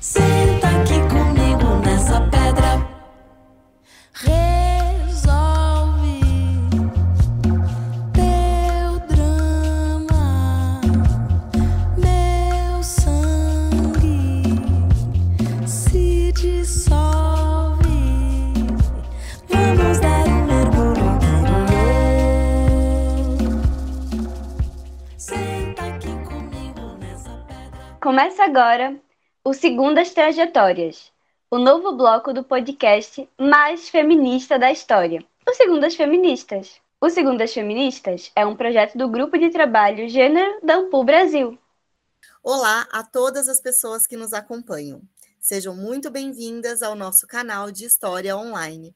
Senta aqui comigo nessa pedra. Resolve teu drama, meu sangue se dissolve. Vamos dar um mergulho interior. Senta aqui comigo nessa pedra. Começa agora o Segundas Trajetórias, o novo bloco do podcast mais feminista da história, o Segundas Feministas. O Segundas Feministas é um projeto do Grupo de Trabalho Gênero da Ampul Brasil. Olá a todas as pessoas que nos acompanham. Sejam muito bem-vindas ao nosso canal de História Online.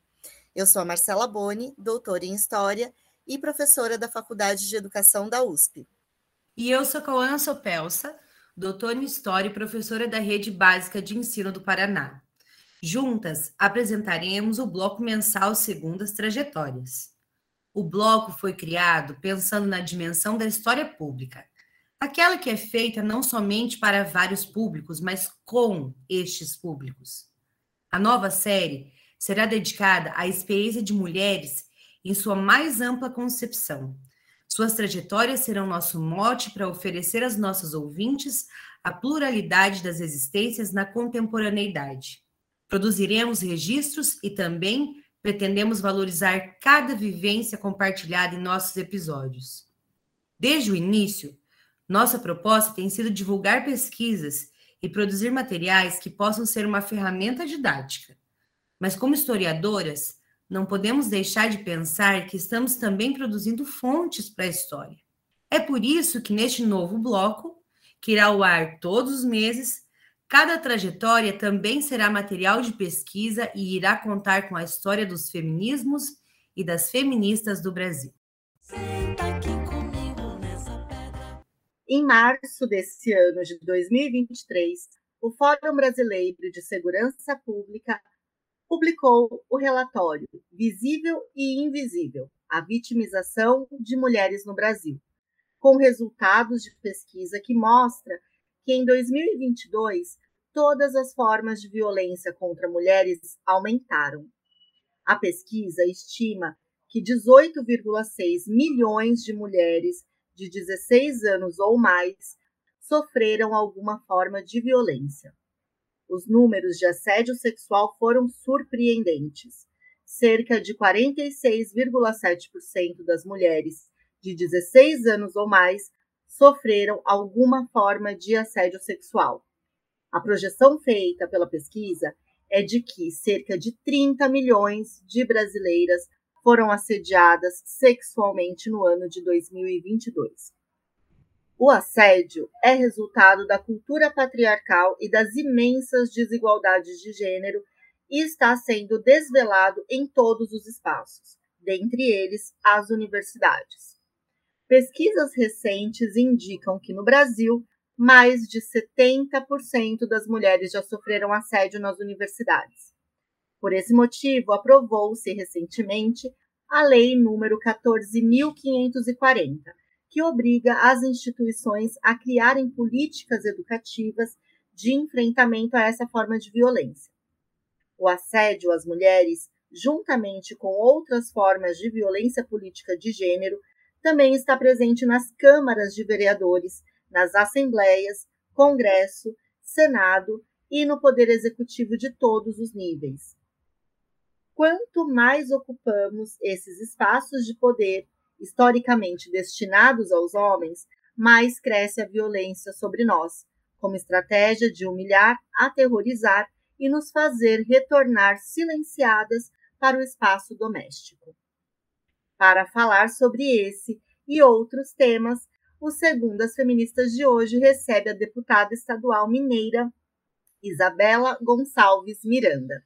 Eu sou a Marcela Boni, doutora em História e professora da Faculdade de Educação da USP. E eu sou Cauã Sopelsa, doutora em História e professora da Rede Básica de Ensino do Paraná. Juntas, apresentaremos o bloco mensal Segundas Trajetórias. O bloco foi criado pensando na dimensão da história pública, aquela que é feita não somente para vários públicos, mas com estes públicos. A nova série será dedicada à experiência de mulheres em sua mais ampla concepção, suas trajetórias serão nosso mote para oferecer às nossas ouvintes a pluralidade das existências na contemporaneidade. Produziremos registros e também pretendemos valorizar cada vivência compartilhada em nossos episódios. Desde o início, nossa proposta tem sido divulgar pesquisas e produzir materiais que possam ser uma ferramenta didática. Mas, como historiadoras, não podemos deixar de pensar que estamos também produzindo fontes para a história. É por isso que neste novo bloco, que irá ao ar todos os meses, cada trajetória também será material de pesquisa e irá contar com a história dos feminismos e das feministas do Brasil. Senta aqui comigo nessa pedra. Em março desse ano de 2023, o Fórum Brasileiro de Segurança Pública publicou o relatório Visível e Invisível: A Vitimização de Mulheres no Brasil, com resultados de pesquisa que mostra que em 2022 todas as formas de violência contra mulheres aumentaram. A pesquisa estima que 18,6 milhões de mulheres de 16 anos ou mais sofreram alguma forma de violência os números de assédio sexual foram surpreendentes. Cerca de 46,7% das mulheres de 16 anos ou mais sofreram alguma forma de assédio sexual. A projeção feita pela pesquisa é de que cerca de 30 milhões de brasileiras foram assediadas sexualmente no ano de 2022. O assédio é resultado da cultura patriarcal e das imensas desigualdades de gênero e está sendo desvelado em todos os espaços, dentre eles as universidades. Pesquisas recentes indicam que no Brasil, mais de 70% das mulheres já sofreram assédio nas universidades. Por esse motivo, aprovou-se recentemente a Lei número 14.540, que obriga as instituições a criarem políticas educativas de enfrentamento a essa forma de violência. O assédio às mulheres, juntamente com outras formas de violência política de gênero, também está presente nas câmaras de vereadores, nas assembleias, Congresso, Senado e no Poder Executivo de todos os níveis. Quanto mais ocupamos esses espaços de poder historicamente destinados aos homens, mais cresce a violência sobre nós, como estratégia de humilhar, aterrorizar e nos fazer retornar silenciadas para o espaço doméstico. Para falar sobre esse e outros temas, o Segundas Feministas de hoje recebe a deputada estadual mineira Isabela Gonçalves Miranda.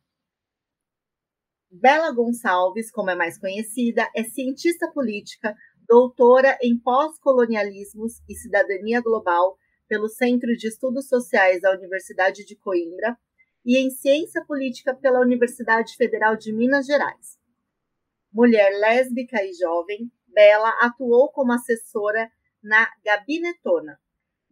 Bela Gonçalves, como é mais conhecida, é cientista política, doutora em pós-colonialismos e cidadania global pelo Centro de Estudos Sociais da Universidade de Coimbra e em ciência política pela Universidade Federal de Minas Gerais. Mulher lésbica e jovem, Bela atuou como assessora na Gabinetona,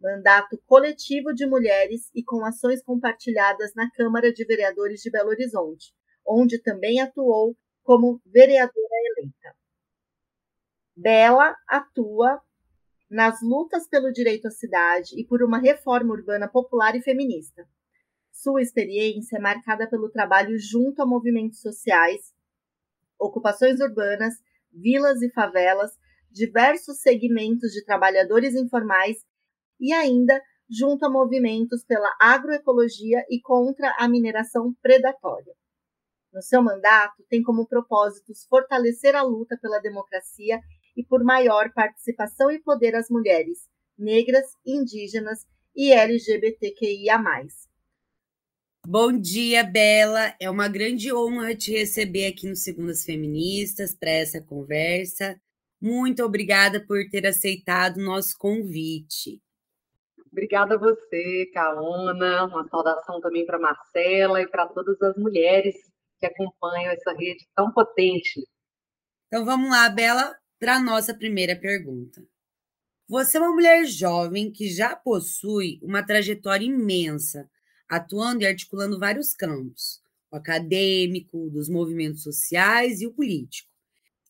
mandato coletivo de mulheres e com ações compartilhadas na Câmara de Vereadores de Belo Horizonte, onde também atuou como vereadora eleita. Bela atua nas lutas pelo direito à cidade e por uma reforma urbana popular e feminista. Sua experiência é marcada pelo trabalho junto a movimentos sociais, ocupações urbanas, vilas e favelas, diversos segmentos de trabalhadores informais e ainda junto a movimentos pela agroecologia e contra a mineração predatória. No seu mandato, tem como propósitos fortalecer a luta pela democracia e por maior participação e poder às mulheres, negras, indígenas e LGBTQIA. Bom dia, Bela. É uma grande honra te receber aqui no Segundas Feministas para essa conversa. Muito obrigada por ter aceitado o nosso convite. Obrigada a você, Kaona. Uma saudação também para Marcela e para todas as mulheres acompanham essa rede tão potente. Então vamos lá, Bela para a nossa primeira pergunta. Você é uma mulher jovem que já possui uma trajetória imensa, atuando e articulando vários campos, o acadêmico, dos movimentos sociais e o político.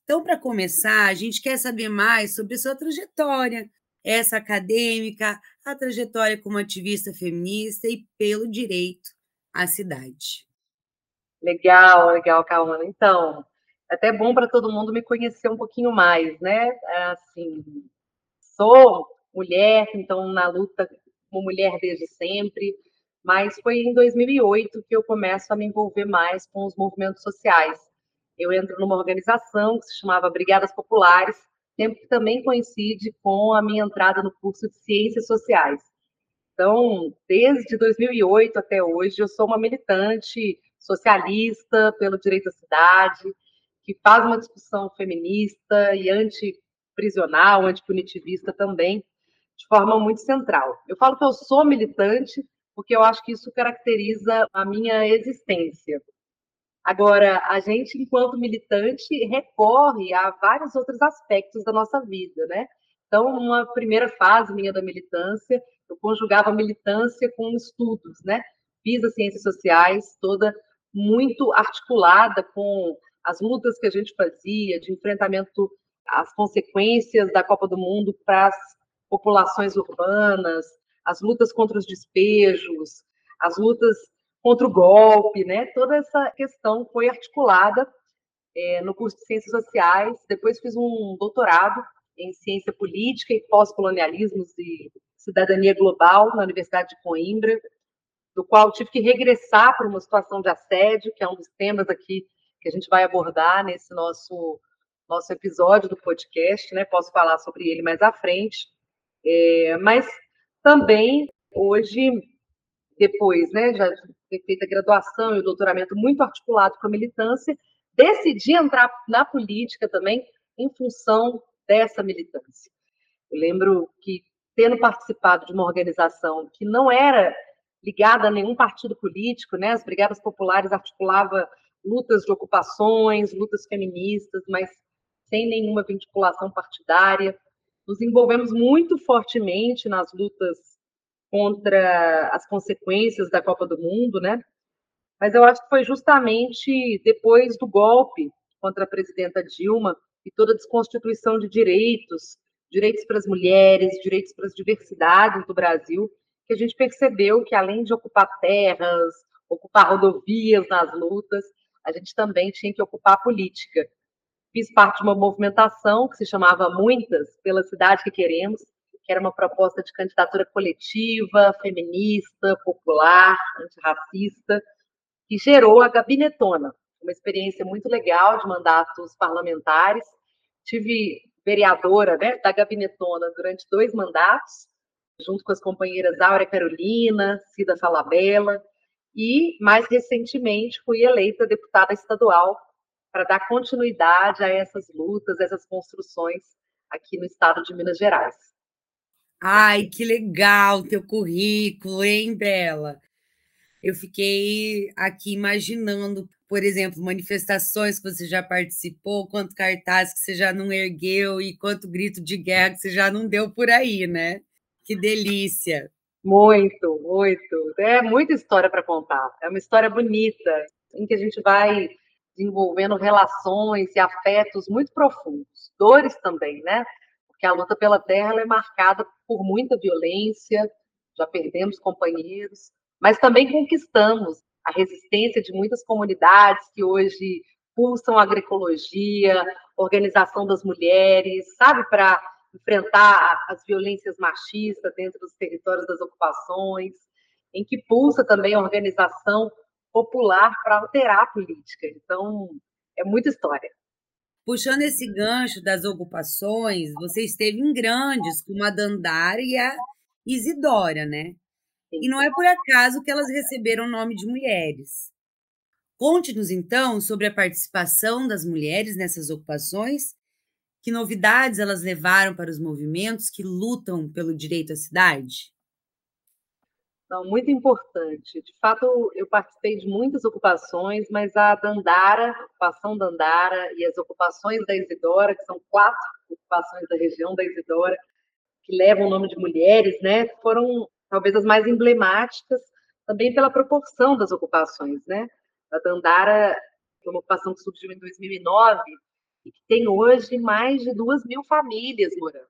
Então, para começar, a gente quer saber mais sobre a sua trajetória, essa acadêmica, a trajetória como ativista feminista e pelo direito à cidade. Legal, legal, Calma. Então, até bom para todo mundo me conhecer um pouquinho mais, né? Assim, sou mulher, então na luta como mulher desde sempre, mas foi em 2008 que eu começo a me envolver mais com os movimentos sociais. Eu entro numa organização que se chamava Brigadas Populares, tempo que também coincide com a minha entrada no curso de Ciências Sociais. Então, desde 2008 até hoje, eu sou uma militante socialista pelo direito à cidade, que faz uma discussão feminista e antiprisional, antipunitivista também, de forma muito central. Eu falo que eu sou militante porque eu acho que isso caracteriza a minha existência. Agora, a gente, enquanto militante, recorre a vários outros aspectos da nossa vida, né? Então, uma primeira fase minha da militância, eu conjugava militância com estudos, né? Fiz as ciências sociais, toda muito articulada com as lutas que a gente fazia de enfrentamento às consequências da Copa do Mundo para as populações urbanas, as lutas contra os despejos, as lutas contra o golpe, né? Toda essa questão foi articulada é, no curso de Ciências Sociais. Depois fiz um doutorado em Ciência Política e Pós-Colonialismos e Cidadania Global na Universidade de Coimbra, do qual tive que regressar para uma situação de assédio, que é um dos temas aqui que a gente vai abordar nesse nosso, nosso episódio do podcast, né? Posso falar sobre ele mais à frente. É, mas também, hoje, depois né, já ter feito a graduação e o doutoramento muito articulado com a militância, decidi entrar na política também em função dessa militância. Eu lembro que, tendo participado de uma organização que não era ligada a nenhum partido político, né, as Brigadas Populares articulava lutas de ocupações, lutas feministas, mas sem nenhuma vinculação partidária. Nos envolvemos muito fortemente nas lutas contra as consequências da Copa do Mundo, né? Mas eu acho que foi justamente depois do golpe contra a presidenta Dilma e toda a desconstituição de direitos, direitos para as mulheres, direitos para as diversidades do Brasil, que a gente percebeu que além de ocupar terras, ocupar rodovias nas lutas, a gente também tinha que ocupar a política. Fiz parte de uma movimentação que se chamava Muitas pela Cidade que Queremos, que era uma proposta de candidatura coletiva, feminista, popular, antirracista, que gerou a Gabinetona, uma experiência muito legal de mandatos parlamentares. Tive vereadora né, da Gabinetona durante dois mandatos, junto com as companheiras Áurea Carolina, Cida Falabella, e, mais recentemente, fui eleita deputada estadual para dar continuidade a essas lutas, essas construções aqui no estado de Minas Gerais. Ai, que legal teu currículo, hein, Bela? Eu fiquei aqui imaginando, por exemplo, manifestações que você já participou, quanto cartaz que você já não ergueu e quanto grito de guerra que você já não deu por aí, né? Que delícia! Muito, muito. É muita história para contar. É uma história bonita, em que a gente vai desenvolvendo relações e afetos muito profundos. Dores também, né? Porque a luta pela terra é marcada por muita violência, já perdemos companheiros, mas também conquistamos a resistência de muitas comunidades que hoje pulsam agroecologia, organização das mulheres, sabe, para enfrentar as violências machistas dentro dos territórios das ocupações, em que pulsa também a organização popular para alterar a política. Então, é muita história. Puxando esse gancho das ocupações, você esteve em grandes, como a Dandara e a Isidora, né? E não é por acaso que elas receberam o nome de mulheres. Conte-nos, então, sobre a participação das mulheres nessas ocupações que novidades elas levaram para os movimentos que lutam pelo direito à cidade? Não, muito importante. De fato, eu participei de muitas ocupações, mas a Dandara, a ocupação Dandara e as ocupações da Isidora, que são quatro ocupações da região da Isidora, que levam o nome de mulheres, né, foram talvez as mais emblemáticas, também pela proporção das ocupações, né? A Dandara foi uma ocupação que surgiu em 2009 e que tem hoje mais de duas mil famílias morando.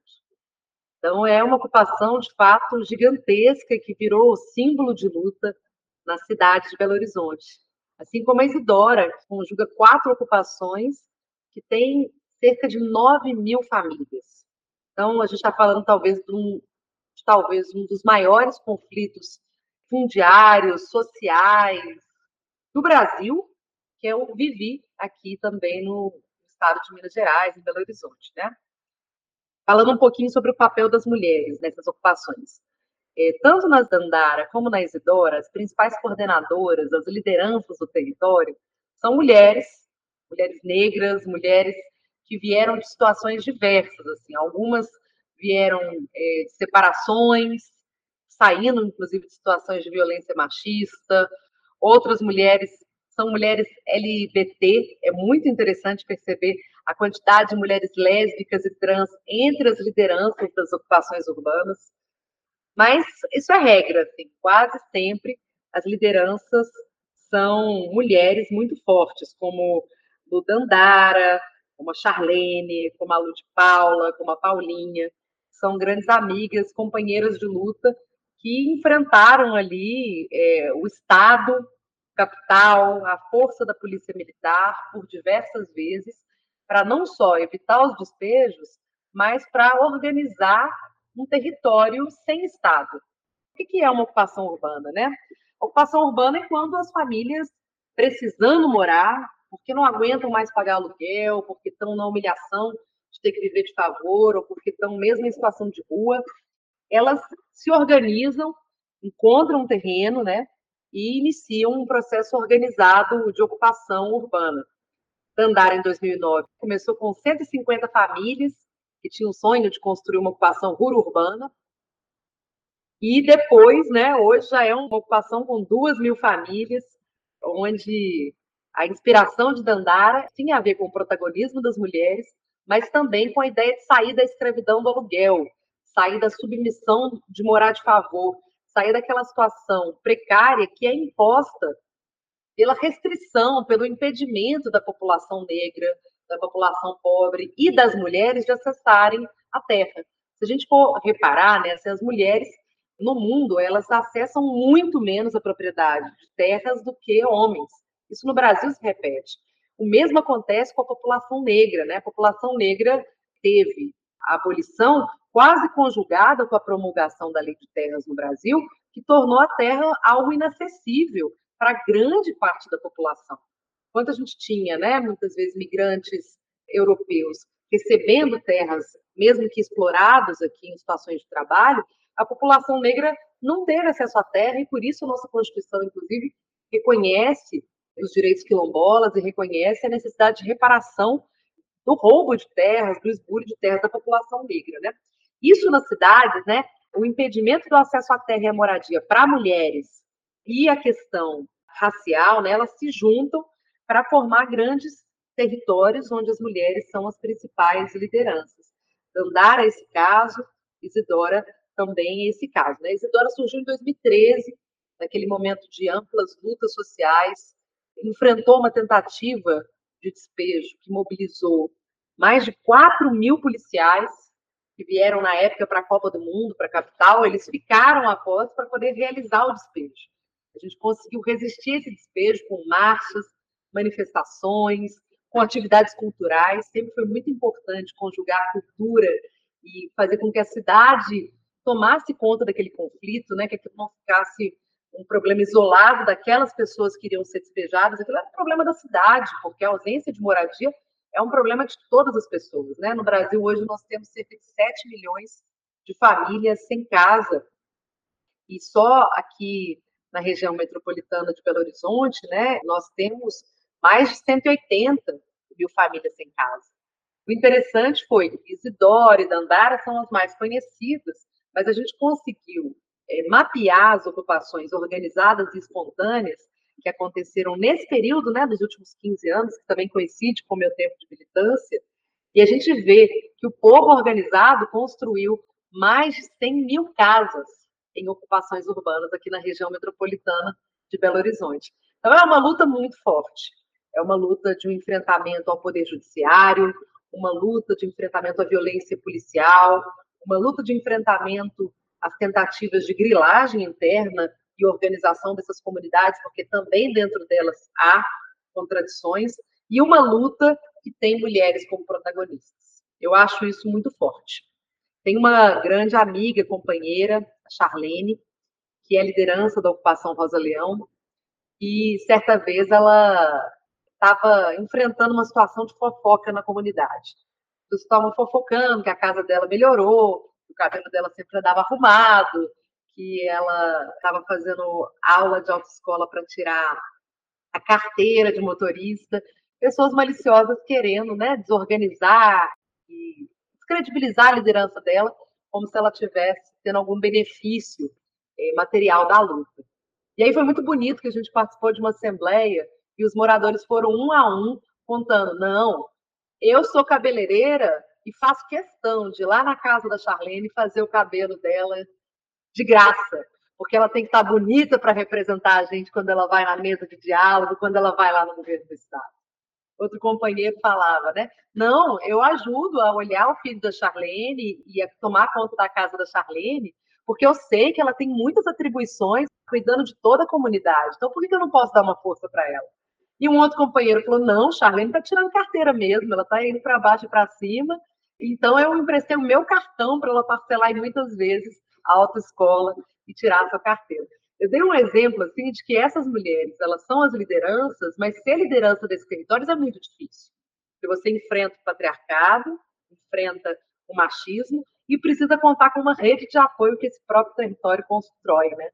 Então, é uma ocupação, de fato, gigantesca que virou símbolo de luta na cidade de Belo Horizonte. Assim como a Isidora, que conjuga quatro ocupações, que tem cerca de 9 mil famílias. Então, a gente está falando, talvez, de um, de, talvez, um dos maiores conflitos fundiários, sociais do Brasil, que é o Vivi aqui também no, estado de Minas Gerais, em Belo Horizonte, né? Falando um pouquinho sobre o papel das mulheres nessas ocupações. É, tanto nas Dandara como na Isidora, as principais coordenadoras, as lideranças do território, são mulheres, mulheres negras, mulheres que vieram de situações diversas, assim, algumas vieram é, de separações, saindo, inclusive, de situações de violência machista, outras mulheres são mulheres LGBT. É muito interessante perceber a quantidade de mulheres lésbicas e trans entre as lideranças das ocupações urbanas. Mas isso é regra, assim, quase sempre as lideranças são mulheres muito fortes, como Ludandara, como a Charlene, como a Lud Paula, como a Paulinha. São grandes amigas, companheiras de luta que enfrentaram ali é, o Estado capital, a força da polícia militar por diversas vezes, para não só evitar os despejos, mas para organizar um território sem Estado. O que é uma ocupação urbana, né? Ocupação urbana é quando as famílias precisando morar, porque não aguentam mais pagar aluguel, porque estão na humilhação de ter que viver de favor, ou porque estão mesmo em situação de rua, elas se organizam, encontram um terreno, né? E iniciam um processo organizado de ocupação urbana. Dandara, em 2009, começou com 150 famílias que tinham o sonho de construir uma ocupação rural-urbana. E depois, né, hoje já é uma ocupação com duas mil famílias, onde a inspiração de Dandara tinha a ver com o protagonismo das mulheres, mas também com a ideia de sair da escravidão do aluguel, sair da submissão de morar de favor, sair daquela situação precária que é imposta pela restrição, pelo impedimento da população negra, da população pobre e das mulheres de acessarem a terra. Se a gente for reparar, né, se as mulheres no mundo elas acessam muito menos a propriedade de terras do que homens. Isso no Brasil se repete. O mesmo acontece com a população negra, né? A população negra teve a abolição quase conjugada com a promulgação da Lei de Terras no Brasil, que tornou a terra algo inacessível para grande parte da população. Quando a gente tinha, né, muitas vezes, migrantes europeus recebendo terras, mesmo que exploradas aqui em situações de trabalho, a população negra não teve acesso à terra e por isso a nossa Constituição, inclusive, reconhece os direitos quilombolas e reconhece a necessidade de reparação do roubo de terras, do esbulho de terras da população negra, né? Isso nas cidades, né? O impedimento do acesso à terra e à moradia para mulheres e a questão racial, né? Elas se juntam para formar grandes territórios onde as mulheres são as principais lideranças. Andara, esse caso, Isidora também esse caso. Né? Isidora surgiu em 2013, naquele momento de amplas lutas sociais, enfrentou uma tentativa de despejo que mobilizou mais de 4 mil policiais que vieram na época para a Copa do Mundo, para a capital, eles ficaram após para poder realizar o despejo. A gente conseguiu resistir esse despejo com marchas, manifestações, com atividades culturais. Sempre foi muito importante conjugar a cultura e fazer com que a cidade tomasse conta daquele conflito, né, que aquilo não ficasse um problema isolado daquelas pessoas que iriam ser despejadas, aquilo era um problema da cidade, porque a ausência de moradia é um problema de todas as pessoas. Né? No Brasil, hoje, nós temos cerca de 7 milhões de famílias sem casa, e só aqui na região metropolitana de Belo Horizonte, né, nós temos mais de 180 mil famílias sem casa. O interessante foi que Isidoro e Dandara são as mais conhecidas, mas a gente conseguiu é, mapear as ocupações organizadas e espontâneas que aconteceram nesse período, né, dos últimos 15 anos, que também coincide com o meu tempo de militância, e a gente vê que o povo organizado construiu mais de 100 mil casas em ocupações urbanas aqui na região metropolitana de Belo Horizonte. Então, é uma luta muito forte. É uma luta de um enfrentamento ao poder judiciário, uma luta de enfrentamento à violência policial, uma luta de enfrentamento às tentativas de grilagem interna e organização dessas comunidades, porque também dentro delas há contradições, e uma luta que tem mulheres como protagonistas. Eu acho isso muito forte. Tem uma grande amiga, companheira, a Charlene, que é liderança da ocupação Rosa Leão, e certa vez ela estava enfrentando uma situação de fofoca na comunidade. Eles estavam fofocando que a casa dela melhorou, o cabelo dela sempre andava arrumado, que ela estava fazendo aula de autoescola para tirar a carteira de motorista. Pessoas maliciosas querendo né, desorganizar e descredibilizar a liderança dela, como se ela tivesse tendo algum benefício eh, material da luta. E aí foi muito bonito que a gente participou de uma assembleia e os moradores foram um a um contando: não, eu sou cabeleireira e faço questão de ir lá na casa da Charlene fazer o cabelo dela de graça, porque ela tem que estar bonita para representar a gente quando ela vai na mesa de diálogo, quando ela vai lá no governo do Estado. Outro companheiro falava, né? Não, eu ajudo a olhar o filho da Charlene e a tomar conta da casa da Charlene, porque eu sei que ela tem muitas atribuições cuidando de toda a comunidade. Então, por que eu não posso dar uma força para ela? E um outro companheiro falou: não, Charlene está tirando carteira mesmo, ela está indo para baixo e para cima. Então, eu emprestei o meu cartão para ela parcelar muitas vezes a autoescola e tirar a sua carteira. Eu dei um exemplo assim de que essas mulheres, elas são as lideranças, mas ser liderança desses territórios é muito difícil. Porque você enfrenta o patriarcado, enfrenta o machismo e precisa contar com uma rede de apoio que esse próprio território constrói, né?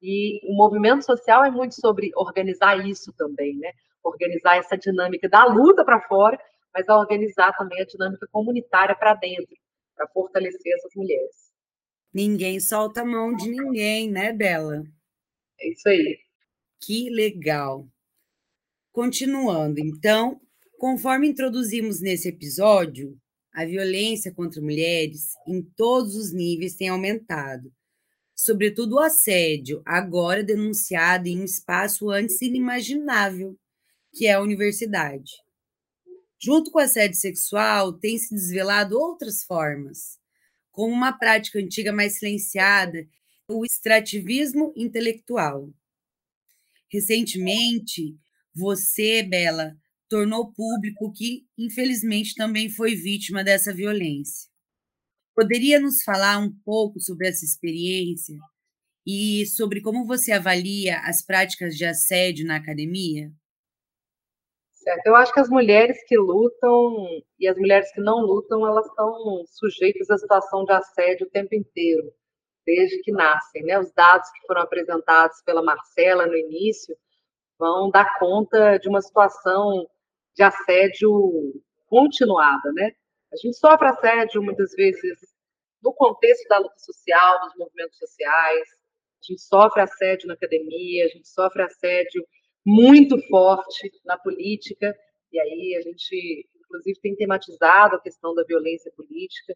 E o movimento social é muito sobre organizar isso também, né? Organizar essa dinâmica da luta para fora, mas organizar também a dinâmica comunitária para dentro, para fortalecer essas mulheres. Ninguém solta a mão de ninguém, né, Bela? É isso aí. Que legal. Continuando, então, conforme introduzimos nesse episódio, a violência contra mulheres em todos os níveis tem aumentado sobretudo o assédio, agora denunciado em um espaço antes inimaginável, que é a universidade. Junto com o assédio sexual, tem se desvelado outras formas, como uma prática antiga mais silenciada, o extrativismo intelectual. Recentemente, você, Bela, tornou público que, infelizmente, também foi vítima dessa violência. Poderia nos falar um pouco sobre essa experiência e sobre como você avalia as práticas de assédio na academia? Certo. Eu acho que as mulheres que lutam e as mulheres que não lutam, elas estão sujeitas à situação de assédio o tempo inteiro, desde que nascem. Né? Os dados que foram apresentados pela Marcela no início vão dar conta de uma situação de assédio continuada, né? A gente sofre assédio muitas vezes no contexto da luta social, dos movimentos sociais, a gente sofre assédio na academia, a gente sofre assédio muito forte na política, e aí a gente, inclusive, tem tematizado a questão da violência política,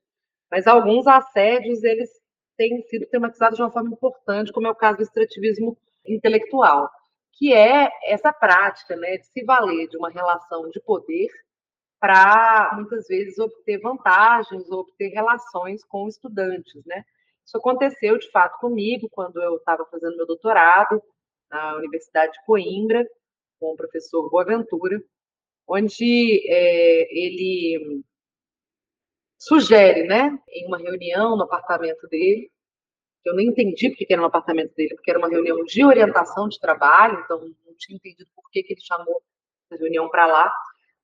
mas alguns assédios, eles têm sido tematizadas de uma forma importante, como é o caso do extrativismo intelectual, que é essa prática né, de se valer de uma relação de poder para, muitas vezes, obter vantagens, obter relações com estudantes. Né? Isso aconteceu, de fato, comigo, quando eu estava fazendo meu doutorado na Universidade de Coimbra, com o professor Boaventura, onde é, ele sugere, né, em uma reunião no apartamento dele, eu nem entendi porque era no apartamento dele, porque era uma reunião de orientação de trabalho, então não tinha entendido por que, que ele chamou a reunião para lá,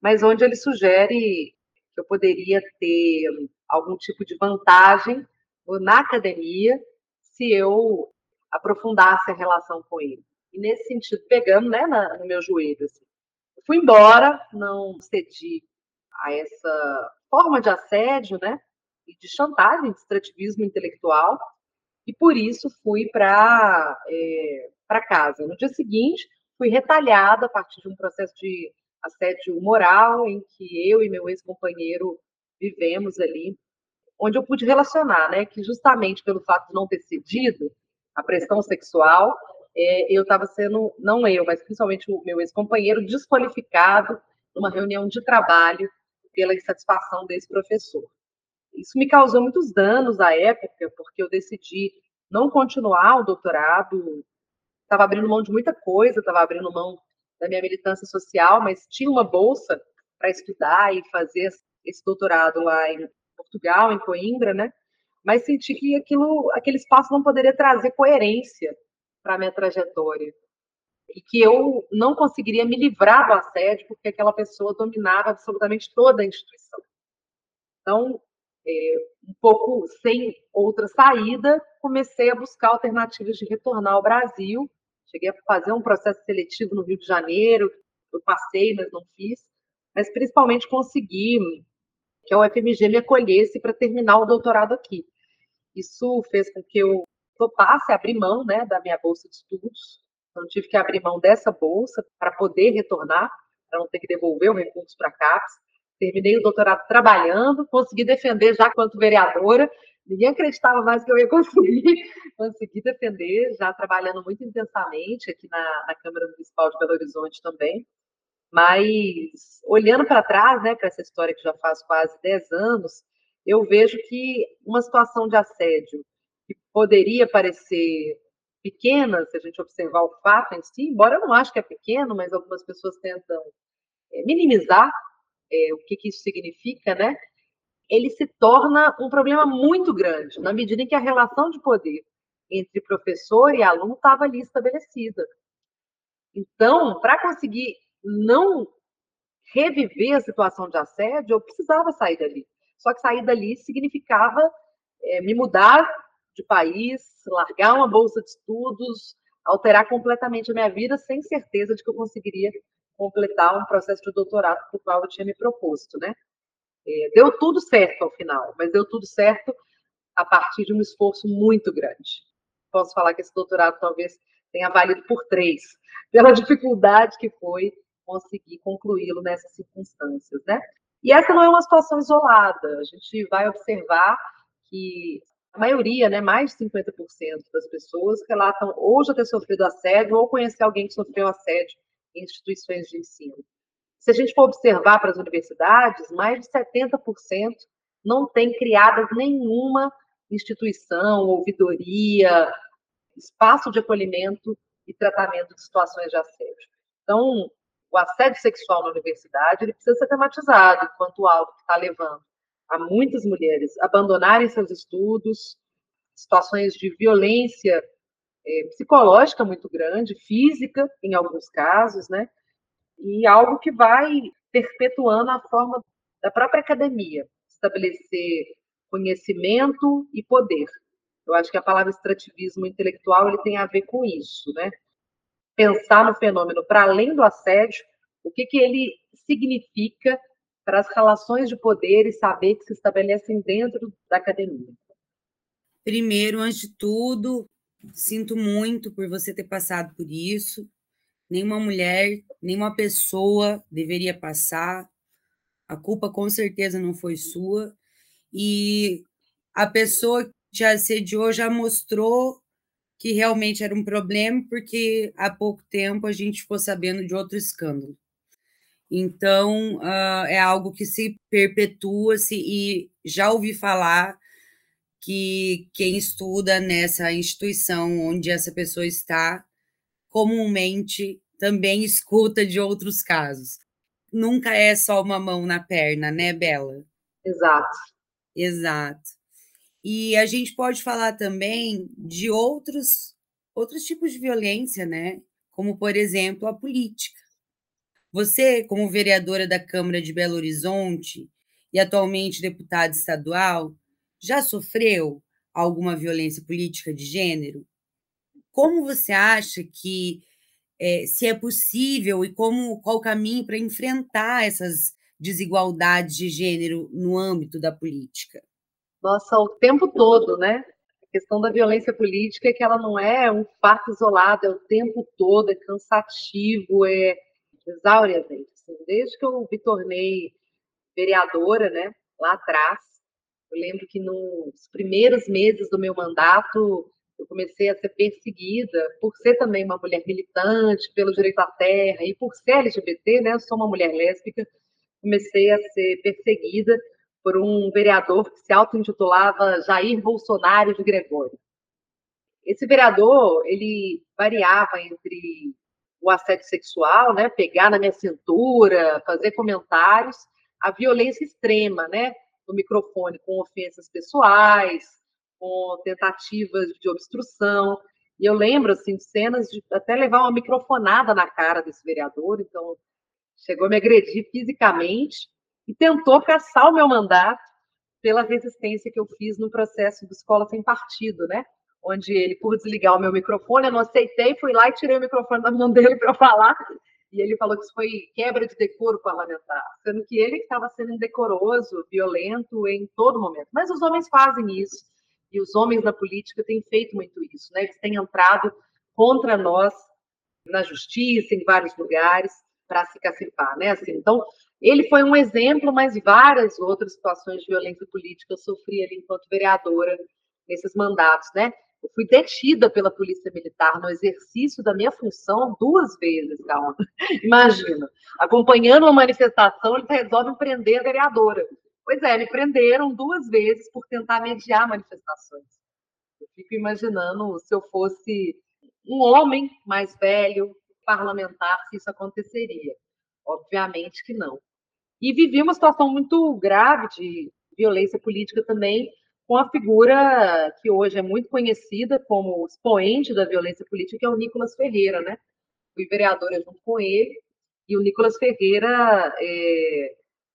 mas onde ele sugere que eu poderia ter algum tipo de vantagem na academia se eu aprofundasse a relação com ele. E nesse sentido, pegando né, na, no meu joelho. Assim. Fui embora, não cedi a essa forma de assédio, né? E de chantagem, de extrativismo intelectual, e por isso fui para é, para casa. No dia seguinte, fui retalhada a partir de um processo de assédio moral em que eu e meu ex-companheiro vivemos ali, onde eu pude relacionar, né, que justamente pelo fato de não ter cedido a pressão sexual, é, eu estava sendo, não eu, mas principalmente o meu ex-companheiro, desqualificado numa reunião de trabalho pela insatisfação desse professor. Isso me causou muitos danos à época, porque eu decidi não continuar o doutorado, estava abrindo mão de muita coisa, estava abrindo mão da minha militância social, mas tinha uma bolsa para estudar e fazer esse doutorado lá em Portugal, em Coimbra, né? Mas senti que aquilo, aquele espaço não poderia trazer coerência para minha trajetória e que eu não conseguiria me livrar do assédio porque aquela pessoa dominava absolutamente toda a instituição. Então, é, um pouco sem outra saída, comecei a buscar alternativas de retornar ao Brasil. Cheguei a fazer um processo seletivo no Rio de Janeiro, eu passei, mas não fiz, mas principalmente consegui que a UFMG me acolhesse para terminar o doutorado aqui. Isso fez com que eu topasse abrir mão né, da minha bolsa de estudos, então, tive que abrir mão dessa bolsa para poder retornar, para não ter que devolver o recurso para a CAPES. Terminei o doutorado trabalhando, consegui defender já quanto vereadora. Ninguém acreditava mais que eu ia conseguir. consegui defender, já trabalhando muito intensamente aqui na, na Câmara Municipal de Belo Horizonte também. Mas, olhando para trás, né, para essa história que já faz quase 10 anos, eu vejo que uma situação de assédio poderia parecer pequena, se a gente observar o fato em si, embora eu não acho que é pequeno, mas algumas pessoas tentam é, minimizar é, o que, que isso significa, né? Ele se torna um problema muito grande, na medida em que a relação de poder entre professor e aluno estava ali estabelecida. Então, para conseguir não reviver a situação de assédio, eu precisava sair dali. Só que sair dali significava é, me mudar de país, largar uma bolsa de estudos, alterar completamente a minha vida, sem certeza de que eu conseguiria completar um processo de doutorado para o qual eu tinha me proposto, né? É, deu tudo certo ao final, mas deu tudo certo a partir de um esforço muito grande. Posso falar que esse doutorado talvez tenha valido por três, pela dificuldade que foi conseguir concluí-lo nessas circunstâncias, né? E essa não é uma situação isolada. A gente vai observar que a maioria, né, mais de 50% das pessoas relatam ou já ter sofrido assédio ou conhecer alguém que sofreu assédio em instituições de ensino. Se a gente for observar para as universidades, mais de 70% não tem criada nenhuma instituição, ouvidoria, espaço de acolhimento e tratamento de situações de assédio. Então, o assédio sexual na universidade ele precisa ser tematizado enquanto algo que está levando a muitas mulheres abandonarem seus estudos, situações de violência é, psicológica muito grande, física, em alguns casos, né? E algo que vai perpetuando a forma da própria academia, estabelecer conhecimento e poder. Eu acho que a palavra extrativismo intelectual ele tem a ver com isso, né? Pensar no fenômeno para além do assédio, o que, que ele significa para as relações de poder e saber que se estabelecem dentro da academia? Primeiro, antes de tudo, sinto muito por você ter passado por isso. Nenhuma mulher, nenhuma pessoa deveria passar. A culpa com certeza não foi sua. E a pessoa te assediou já mostrou que realmente era um problema, porque há pouco tempo a gente ficou sabendo de outro escândalo. Então, uh, é algo que se perpetua-se e já ouvi falar que quem estuda nessa instituição onde essa pessoa está, comumente também escuta de outros casos. Nunca é só uma mão na perna, né, Bela? Exato. Exato. E a gente pode falar também de outros outros tipos de violência, né? Como por exemplo, a política. Você, como vereadora da Câmara de Belo Horizonte e atualmente deputada estadual, já sofreu alguma violência política de gênero? Como você acha que é, se é possível e como qual o caminho para enfrentar essas desigualdades de gênero no âmbito da política? Nossa, o tempo todo, né? A questão da violência política é que ela não é um fato isolado, é o tempo todo, é cansativo, é exauriamente. Assim, desde que eu me tornei vereadora, né, lá atrás, eu lembro que nos primeiros meses do meu mandato, eu comecei a ser perseguida por ser também uma mulher militante pelo direito à terra e por ser LGBT, né? Eu sou uma mulher lésbica, comecei a ser perseguida por um vereador que se auto-intitulava Jair Bolsonaro de Gregório. Esse vereador, ele variava entre o assédio sexual, né, pegar na minha cintura, fazer comentários, a violência extrema, né, no microfone com ofensas pessoais, com tentativas de obstrução. E eu lembro assim de cenas de até levar uma microfonada na cara desse vereador, então chegou a me agredir fisicamente e tentou caçar o meu mandato pela resistência que eu fiz no processo do Escola Sem Partido, né? Onde ele, por desligar o meu microfone, eu não aceitei, fui lá e tirei o microfone da mão dele para falar e ele falou que isso foi quebra de decoro parlamentar, sendo que ele estava sendo indecoroso, violento em todo momento. Mas os homens fazem isso, e os homens da política têm feito muito isso, né? Eles têm entrado contra nós na justiça, em vários lugares, para se cacifar, né? Assim, então, ele foi um exemplo, mas várias outras situações de violência política eu sofri ali enquanto vereadora nesses mandatos, né? Eu fui detida pela Polícia Militar no exercício da minha função duas vezes, calma. Imagina, acompanhando uma manifestação, eles resolvem prender a vereadora. Pois é, me prenderam duas vezes por tentar mediar manifestações. Eu fico imaginando se eu fosse um homem mais velho, parlamentar, se isso aconteceria. Obviamente que não. E vivi uma situação muito grave de violência política também com a figura que hoje é muito conhecida como expoente da violência política, que é o Nicolas Ferreira, né? Fui vereadora junto com ele, e o Nicolas Ferreira é,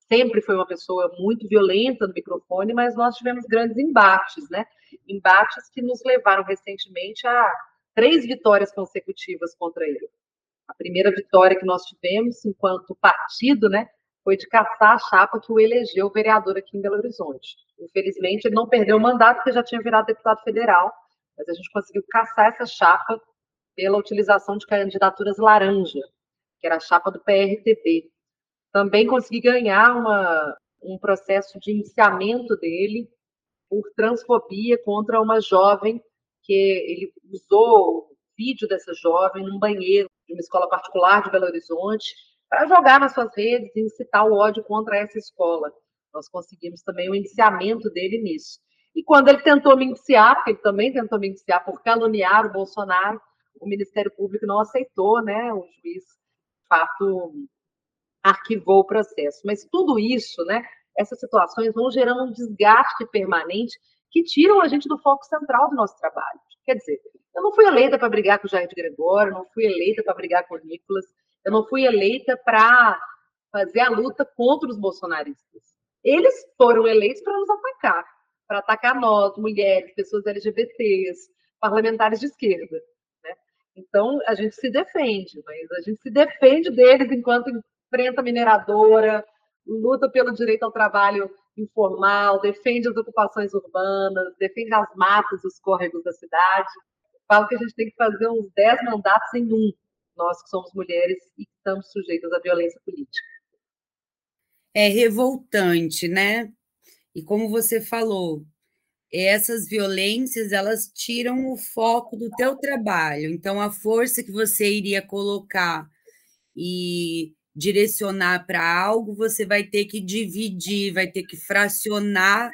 sempre foi uma pessoa muito violenta no microfone, mas nós tivemos grandes embates, né? Embates que nos levaram recentemente a três vitórias consecutivas contra ele. A primeira vitória que nós tivemos enquanto partido, né, foi de caçar a chapa que o elegeu vereador aqui em Belo Horizonte. Infelizmente, ele não perdeu o mandato porque já tinha virado deputado federal, mas a gente conseguiu caçar essa chapa pela utilização de candidaturas laranja, que era a chapa do PRTB. Também consegui ganhar uma, um processo de iniciamento dele por transfobia contra uma jovem que ele usou o vídeo dessa jovem num banheiro de uma escola particular de Belo Horizonte para jogar nas suas redes e incitar o ódio contra essa escola. Nós conseguimos também o indiciamento dele nisso. E quando ele tentou me indiciar, porque ele também tentou me indiciar por caluniar o Bolsonaro, o Ministério Público não aceitou, né? O juiz, de fato, arquivou o processo. Mas tudo isso, né? Essas situações vão gerando um desgaste permanente que tiram a gente do foco central do nosso trabalho. Quer dizer, eu não fui eleita para brigar com o Jair de Gregório, não fui eleita para brigar com o Nicolas, eu não fui eleita para fazer a luta contra os bolsonaristas. Eles foram eleitos para nos atacar, para atacar nós, mulheres, pessoas LGBTs, parlamentares de esquerda. Né? Então, a gente se defende, mas a gente se defende deles enquanto enfrenta mineradora, luta pelo direito ao trabalho informal, defende as ocupações urbanas, defende as matas, os córregos da cidade. Falo que a gente tem que fazer uns 10 mandatos em um nós que somos mulheres e que estamos sujeitas à violência política. É revoltante, né? E como você falou, essas violências elas tiram o foco do teu trabalho. Então, a força que você iria colocar e direcionar para algo, você vai ter que dividir, vai ter que fracionar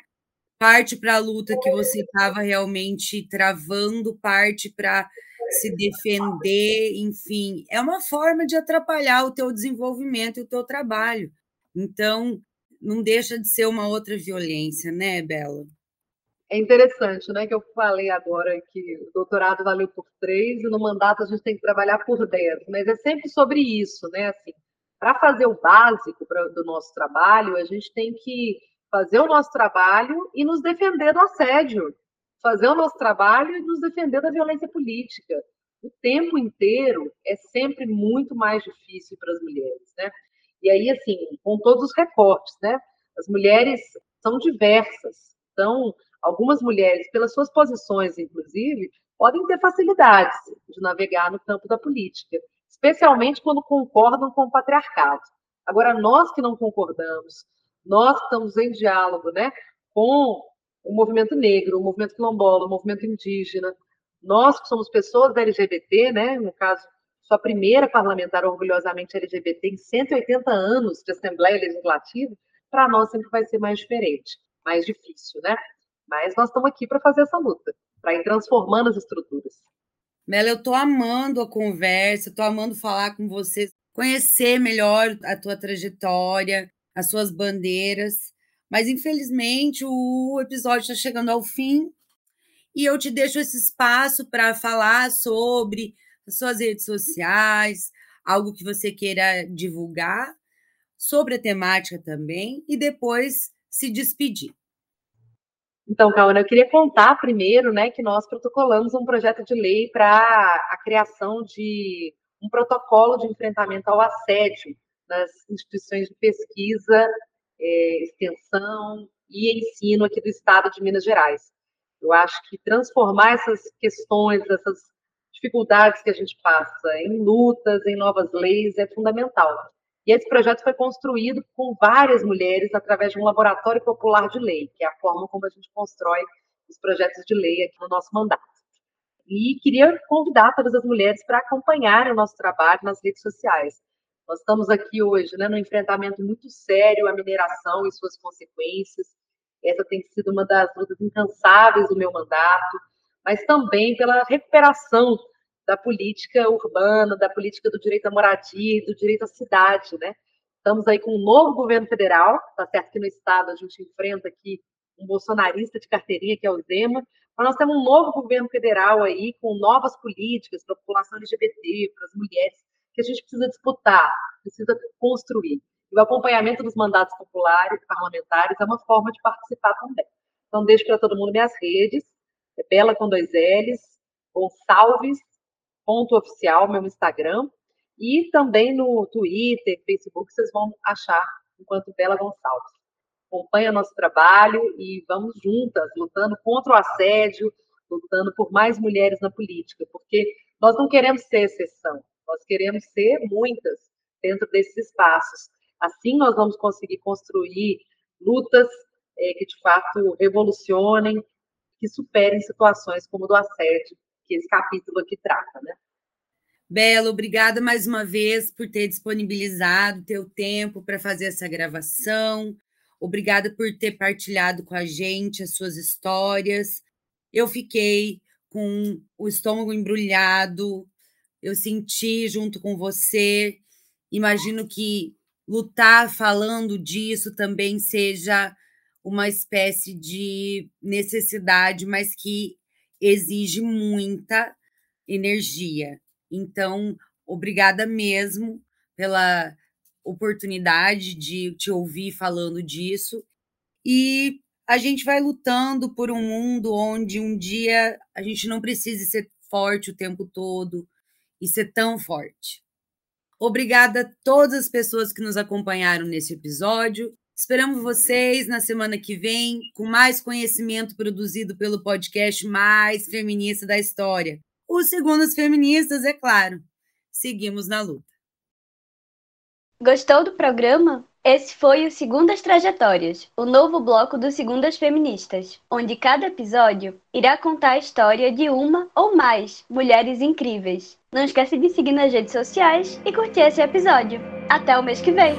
parte para a luta que você estava realmente travando, parte para se defender, enfim, é uma forma de atrapalhar o teu desenvolvimento e o teu trabalho. Então, não deixa de ser uma outra violência, né, Bela? É interessante, né, que eu falei agora que o doutorado valeu por três e no mandato a gente tem que trabalhar por dez, mas é sempre sobre isso, né, assim, para fazer o básico pra, do nosso trabalho, a gente tem que fazer o nosso trabalho e nos defender do assédio, fazer o nosso trabalho e nos defender da violência política. O tempo inteiro é sempre muito mais difícil para as mulheres, né? E aí, assim, com todos os recortes, né? As mulheres são diversas. Então, algumas mulheres, pelas suas posições, inclusive, podem ter facilidades de navegar no campo da política, especialmente quando concordam com o patriarcado. Agora, nós que não concordamos, nós que estamos em diálogo né, com o movimento negro, o movimento quilombola, o movimento indígena, nós que somos pessoas da LGBT, né, no caso, sua primeira parlamentar orgulhosamente LGBT em 180 anos de Assembleia Legislativa, para nós sempre vai ser mais diferente, mais difícil, né? Mas nós estamos aqui para fazer essa luta, para ir transformando as estruturas. Mela, eu estou amando a conversa, estou amando falar com você, conhecer melhor a tua trajetória, as suas bandeiras. Mas, infelizmente, o episódio está chegando ao fim e eu te deixo esse espaço para falar sobre as suas redes sociais, algo que você queira divulgar, sobre a temática também, e depois se despedir. Então, Cauana, eu queria contar primeiro né, que nós protocolamos um projeto de lei para a criação de um protocolo de enfrentamento ao assédio nas instituições de pesquisa, é, extensão e ensino aqui do estado de Minas Gerais. Eu acho que transformar essas questões, essas dificuldades que a gente passa em lutas, em novas leis, é fundamental. E esse projeto foi construído com várias mulheres através de um laboratório popular de lei, que é a forma como a gente constrói os projetos de lei aqui no nosso mandato. E queria convidar todas as mulheres para acompanharem o nosso trabalho nas redes sociais. Nós estamos aqui hoje né, no enfrentamento muito sério à mineração e suas consequências. Essa tem sido uma das lutas incansáveis do meu mandato, mas também pela recuperação da política urbana, da política do direito à moradia, do direito à cidade, né? Estamos aí com um novo governo federal, tá certo que no estado a gente enfrenta aqui um bolsonarista de carteirinha, que é o Zema, mas nós temos um novo governo federal aí com novas políticas para a população LGBT, para as mulheres, que a gente precisa disputar, precisa construir. E o acompanhamento dos mandatos populares, parlamentares, é uma forma de participar também. Então, deixo para todo mundo minhas redes, é Bela com dois L's, Gonçalves ponto oficial, meu Instagram, e também no Twitter, Facebook, vocês vão achar enquanto Bela Gonçalves. Acompanha nosso trabalho e vamos juntas, lutando contra o assédio, lutando por mais mulheres na política, porque nós não queremos ser exceção, nós queremos ser muitas dentro desses espaços. Assim nós vamos conseguir construir lutas é, que de fato revolucionem, que superem situações como do assédio que esse capítulo aqui trata, né? Bela, obrigada mais uma vez por ter disponibilizado teu tempo para fazer essa gravação. Obrigada por ter partilhado com a gente as suas histórias. Eu fiquei com o estômago embrulhado, eu senti junto com você. Imagino que lutar falando disso também seja uma espécie de necessidade, mas que exige muita energia. Então, obrigada mesmo pela oportunidade de te ouvir falando disso. E a gente vai lutando por um mundo onde um dia a gente não precise ser forte o tempo todo e ser tão forte. Obrigada a todas as pessoas que nos acompanharam nesse episódio. Esperamos vocês na semana que vem com mais conhecimento produzido pelo podcast mais feminista da história. O Segundo as Feministas, é claro. Seguimos na luta. Gostou do programa? Esse foi o Segundas Trajetórias, o novo bloco do Segundas Feministas, onde cada episódio irá contar a história de uma ou mais mulheres incríveis. Não esquece de seguir nas redes sociais e curtir esse episódio. Até o mês que vem!